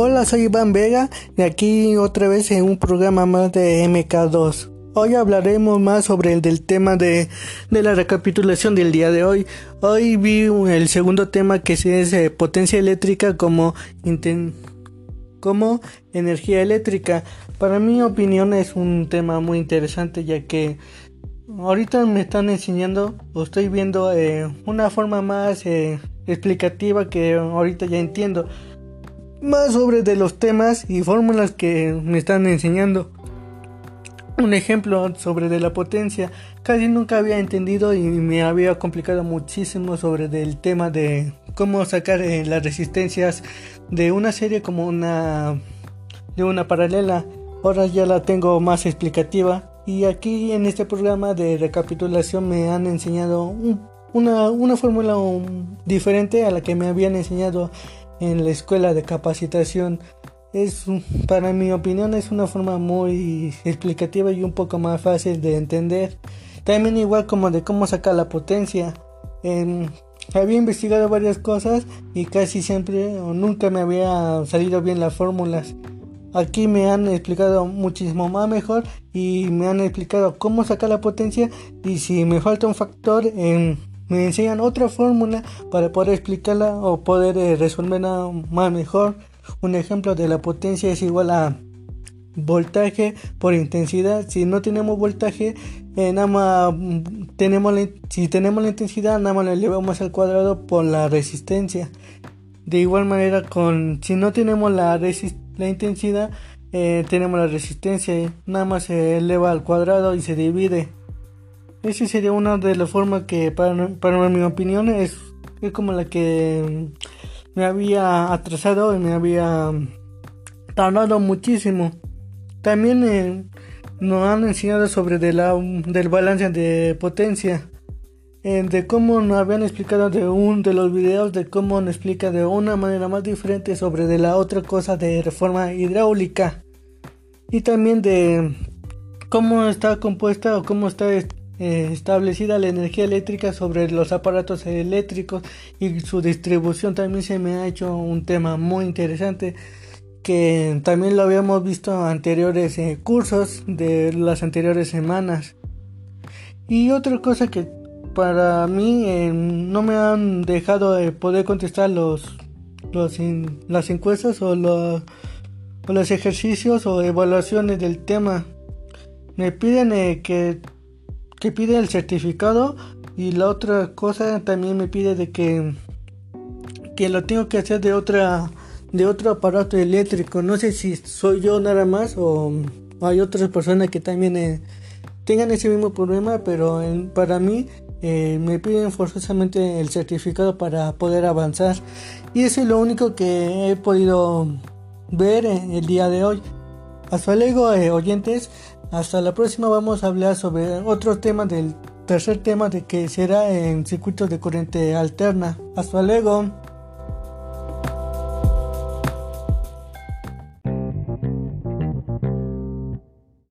Hola, soy Iván Vega y aquí otra vez en un programa más de MK2. Hoy hablaremos más sobre el del tema de, la recapitulación del día de hoy. Hoy vi el segundo tema que es eh, potencia eléctrica como, como energía eléctrica. Para mi opinión es un tema muy interesante ya que ahorita me están enseñando o estoy viendo eh, una forma más eh, explicativa que ahorita ya entiendo más sobre de los temas y fórmulas que me están enseñando. Un ejemplo sobre de la potencia, casi nunca había entendido y me había complicado muchísimo sobre del tema de cómo sacar eh, las resistencias de una serie como una de una paralela. Ahora ya la tengo más explicativa y aquí en este programa de recapitulación me han enseñado una, una fórmula diferente a la que me habían enseñado en la escuela de capacitación. Es para mi opinión es una forma muy explicativa y un poco más fácil de entender. También igual como de cómo sacar la potencia. Había investigado varias cosas y casi siempre o nunca me había salido bien las fórmulas. Aquí me han explicado muchísimo más mejor y me han explicado cómo sacar la potencia y si me falta un factor en me enseñan otra fórmula para poder explicarla o poder eh, resolverla más mejor. Un ejemplo de la potencia es igual a voltaje por intensidad. Si no tenemos voltaje, eh, nada más tenemos si tenemos la intensidad, nada más lo elevamos al cuadrado por la resistencia. De igual manera, con si no tenemos la, la intensidad, eh, tenemos la resistencia, nada más se eleva al cuadrado y se divide. Esa sería una de las formas que, para, mi opinión, es, como la que me había atrasado y me había tardado muchísimo. También eh, nos han enseñado sobre de la, del balance de potencia. De cómo nos habían explicado de un de los videos de cómo nos explica de una manera más diferente sobre de la otra cosa de reforma hidráulica y también de cómo está compuesta o cómo está eh, establecida la energía eléctrica sobre los aparatos eléctricos y su distribución. También se me ha hecho un tema muy interesante que también lo habíamos visto en anteriores eh, cursos de las anteriores semanas. Y otra cosa que para mí eh, no me han dejado de poder contestar los, los las encuestas o los, o los ejercicios o evaluaciones del tema. Me piden que que pide el certificado y la otra cosa también me pide de que que lo tengo que hacer de otra de otro aparato eléctrico. No sé si soy yo nada más o hay otras personas que también eh, tengan ese mismo problema pero para mí eh, me piden forzosamente el certificado para poder avanzar. Y eso es lo único que he podido ver el día de hoy. Hasta luego eh, oyentes hasta la próxima vamos a hablar sobre otro tema del tercer tema de que será en circuitos de corriente alterna. Hasta luego.